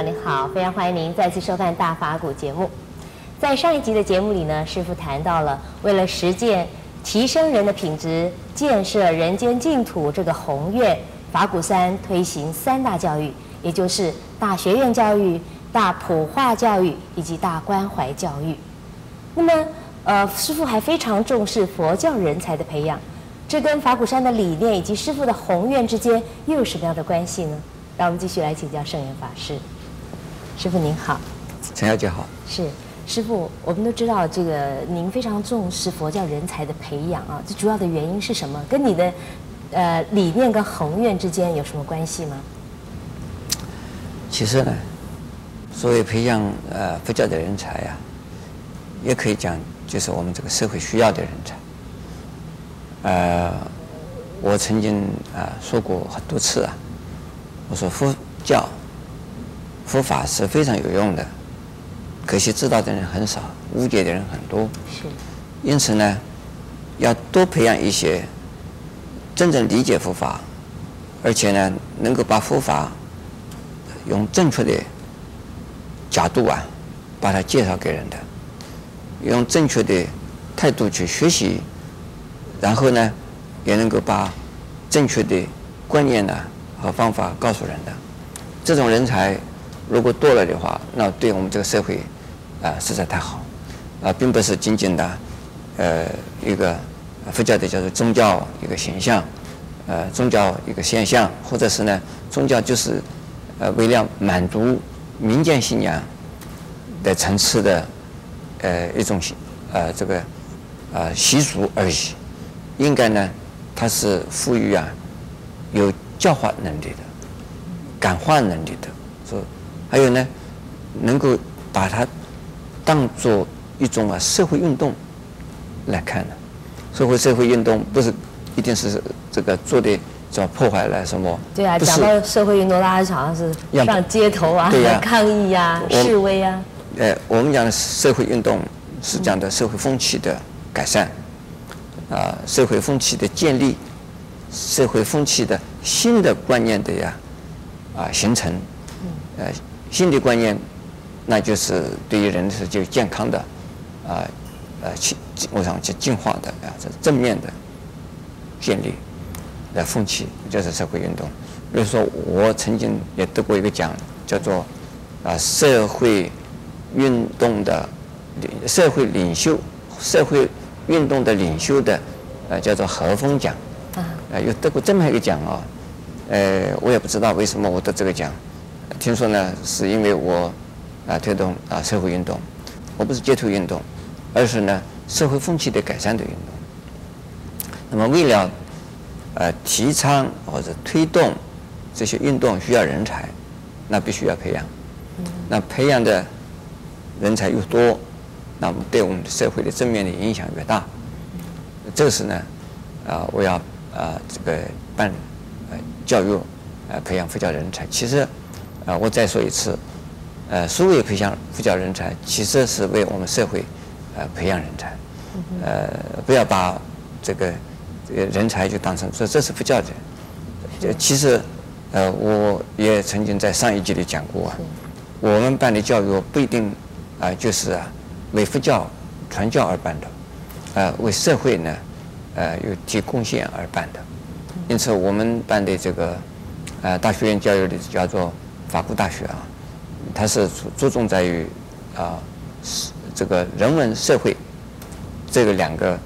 您好，非常欢迎您再次收看《大法古》节目。在上一集的节目里呢，师父谈到了为了实践提升人的品质、建设人间净土这个宏愿，法鼓山推行三大教育，也就是大学院教育、大普化教育以及大关怀教育。那么，呃，师父还非常重视佛教人才的培养。这跟法鼓山的理念以及师父的宏愿之间又有什么样的关系呢？让我们继续来请教圣严法师。师傅您好，陈小姐好。是师傅，我们都知道这个您非常重视佛教人才的培养啊，这主要的原因是什么？跟你的呃理念跟宏愿之间有什么关系吗？其实呢，所谓培养呃佛教的人才呀、啊，也可以讲就是我们这个社会需要的人才。呃，我曾经啊、呃、说过很多次啊，我说佛教、佛法是非常有用的，可惜知道的人很少，误解的人很多。是。因此呢，要多培养一些真正理解佛法，而且呢，能够把佛法用正确的角度啊，把它介绍给人的，用正确的态度去学习。然后呢，也能够把正确的观念呢和方法告诉人的，这种人才如果多了的话，那对我们这个社会啊实在太好，啊，并不是仅仅的呃一个佛教的叫做宗教一个形象，呃宗教一个现象，或者是呢宗教就是呃为了满足民间信仰的层次的呃一种呃这个呃习俗而已。应该呢，它是赋予啊有教化能力的、感化能力的，还有呢，能够把它当做一种啊社会运动来看的。社会社会运动不是一定是这个做的叫破坏了什么？对啊，讲到社会运动，大家好像是上街头啊，对啊抗议呀、啊、示威啊。呃，我们讲的社会运动是讲的社会风气的改善。啊，社会风气的建立，社会风气的新的观念的呀，啊形成，呃新的观念，那就是对于人是就健康的，啊呃进我想去进化的啊这正面的建立的风气，就是社会运动。比如说，我曾经也得过一个奖，叫做啊社会运动的社会领袖社会。运动的领袖的，呃，叫做和风奖，呃，有得过这么一个奖啊，呃，我也不知道为什么我得这个奖，听说呢是因为我啊推动啊社会运动，我不是街头运动，而是呢社会风气的改善的运动。那么为了呃提倡或者推动这些运动需要人才，那必须要培养，那培养的人才越多。那么对我们社会的正面的影响越大，这个是呢，啊，我要啊这个办呃教育，呃培养佛教人才。其实，啊，我再说一次，呃，所谓培养佛教人才，其实是为我们社会呃培养人才，呃，不要把这个这个人才就当成说这是佛教的。这其实，呃，我也曾经在上一集里讲过啊，我们办的教育不一定啊就是啊。为佛教传教而办的，呃，为社会呢，呃，有提贡献而办的，因此我们办的这个，呃，大学院教育的叫做法国大学啊，它是注注重在于啊，这个人文社会这个两个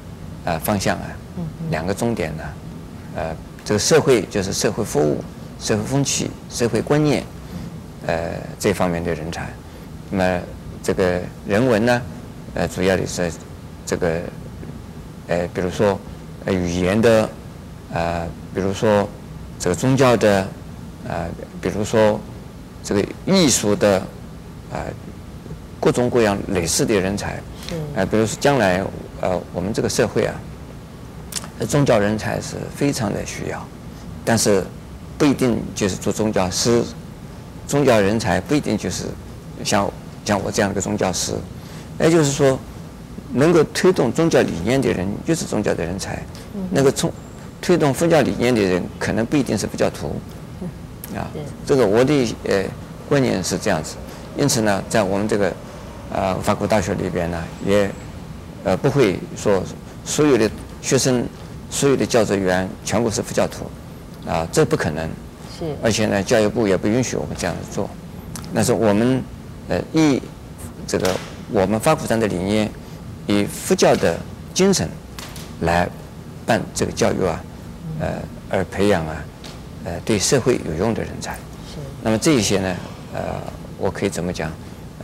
呃方向啊，两个重点呢，呃，这个社会就是社会服务、社会风气、社会观念，呃，这方面的人才，那么这个人文呢？呃，主要的是这个，呃，比如说呃语言的，呃，比如说这个宗教的，呃，比如说这个艺术的，呃，各种各样类似的人才，呃，比如说将来呃我们这个社会啊，宗教人才是非常的需要，但是不一定就是做宗教师，宗教人才不一定就是像像我这样的一个宗教师。也就是说，能够推动宗教理念的人就是宗教的人才，那个从推动佛教理念的人可能不一定是佛教徒，啊，这个我的呃观念是这样子。因此呢，在我们这个呃法国大学里边呢，也呃不会说所有的学生、所有的教职员全部是佛教徒，啊，这不可能。是。而且呢，教育部也不允许我们这样子做。但是我们呃以这个我们法鼓山的理念，以佛教的精神来办这个教育啊，呃，而培养啊，呃，对社会有用的人才。是。那么这一些呢，呃。我可以怎么讲？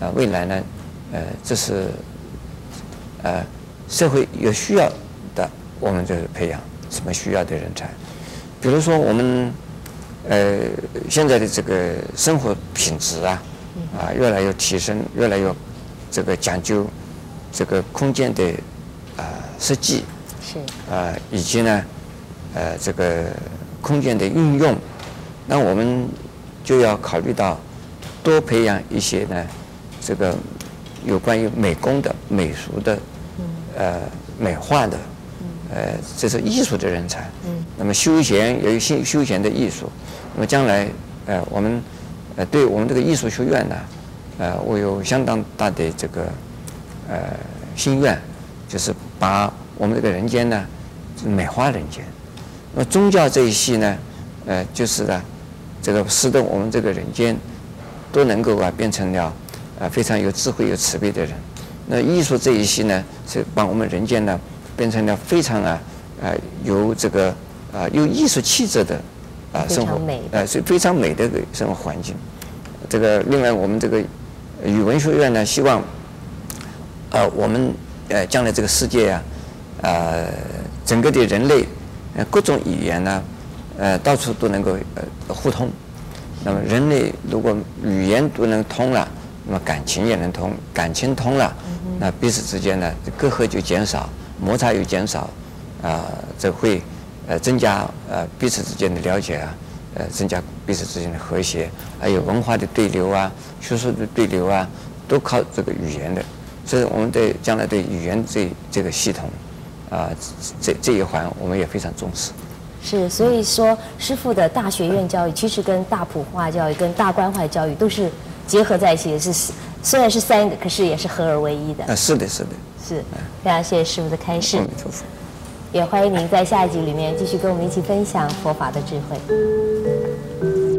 呃，未来呢，呃，这是呃社会有需要的，我们就是培养什么需要的人才。比如说我们呃现在的这个生活品质啊，啊越来越提升，越来越这个讲究这个空间的啊设计是啊以及呢呃这个空间的运用，那我们就要考虑到。多培养一些呢，这个有关于美工的、美术的，呃，美化的，呃，这是艺术的人才。那么休闲有一些休闲的艺术，那么将来呃，我们呃，对我们这个艺术学院呢，呃，我有相当大的这个呃心愿，就是把我们这个人间呢，美化人间。那么宗教这一系呢，呃，就是呢，这个使得我们这个人间。都能够啊变成了啊非常有智慧、有慈悲的人。那艺术这一系呢，是把我们人间呢变成了非常啊啊有这个啊有艺术气质的啊生活，呃是非常美的一个生活环境。这个另外我们这个语文学院呢，希望呃我们呃将来这个世界啊呃整个的人类呃各种语言呢呃到处都能够呃互通。那么人类如果语言都能通了，那么感情也能通，感情通了，那彼此之间呢隔阂就减少，摩擦又减少，啊，这会呃增加呃彼此之间的了解啊，呃增加彼此之间的和谐，还有文化的对流啊，学术的对流啊，都靠这个语言的，所以我们对将来对语言这这个系统啊这这一环我们也非常重视。是，所以说师傅的大学院教育其实跟大普化教育、跟大关怀教育都是结合在一起也，是虽然是三个，可是也是合而为一的。啊，是的，是的，是。非常谢谢师傅的开示，也欢迎您在下一集里面继续跟我们一起分享佛法的智慧。